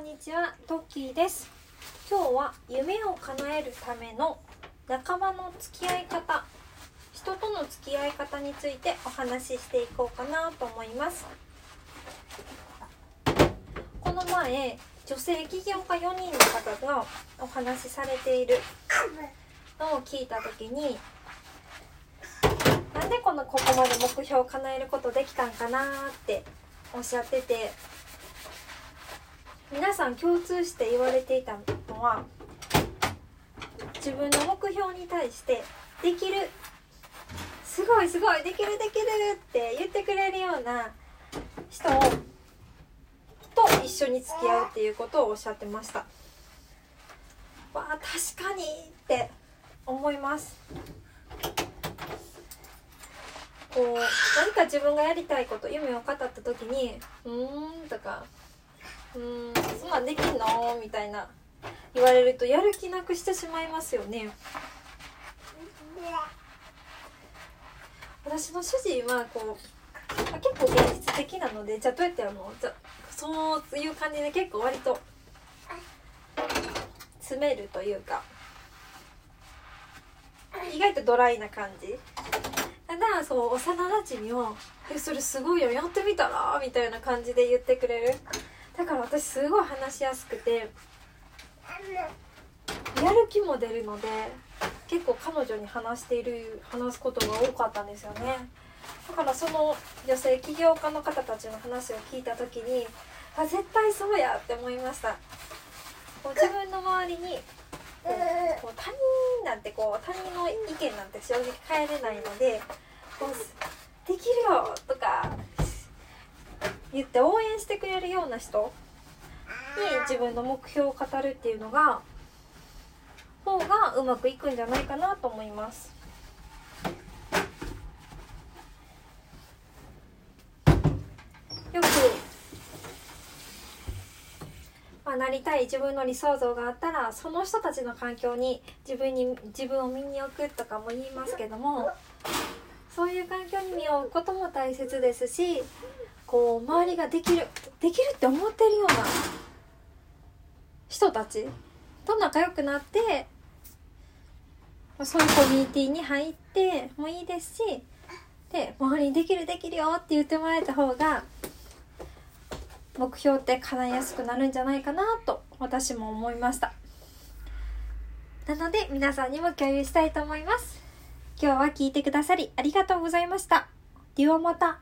んにちは、トッキーです。今日は夢を叶えるための仲間の付き合い方、人との付き合い方についてお話ししていこうかなと思います。この前、女性起業家4人の方がお話しされているのを聞いた時に、なんでこのここまで目標を叶えることできたんかなっておっしゃってて皆さん共通して言われていたのは自分の目標に対して「できる」「すごいすごいできるできる」って言ってくれるような人をと一緒に付き合うっていうことをおっしゃってました。わあ確かにって思います。こう何か自分がやりたいこと夢を語った時に「うーん」とか「うんそんなんできんの?」みたいな言われるとやる気なくしてしまいますよね。私の主人はこう結構現実的なのでじゃあどうやってやるの？じゃそういう感じで結構割と詰めるというか意外とドライな感じただそう幼なじみを「えそれすごいよやってみたら?」みたいな感じで言ってくれるだから私すごい話しやすくてやる気も出るので結構彼女に話している話すことが多かったんですよね。だからその女性起業家の方たちの話を聞いた時にあ絶対そうやって思いました。こう自分の周りにこう他人なんてこう他人の意見なんて正直変えれないのでこうできるよとか言って応援してくれるような人に自分の目標を語るっていうのが方がうまくいくんじゃないかなと思います。よく、まあ、なりたい自分の理想像があったらその人たちの環境に自分に自分を身に置くとかも言いますけどもそういう環境に身を置くことも大切ですしこう周りができるできるって思ってるような人たちと仲良くなってそういうコミュニティに入ってもいいですしで周りにできるできるよって言ってもらえた方が目標って叶いやすくなるんじゃないかなと私も思いました。なので皆さんにも共有したいと思います。今日は聞いてくださりありがとうございました。ではまた。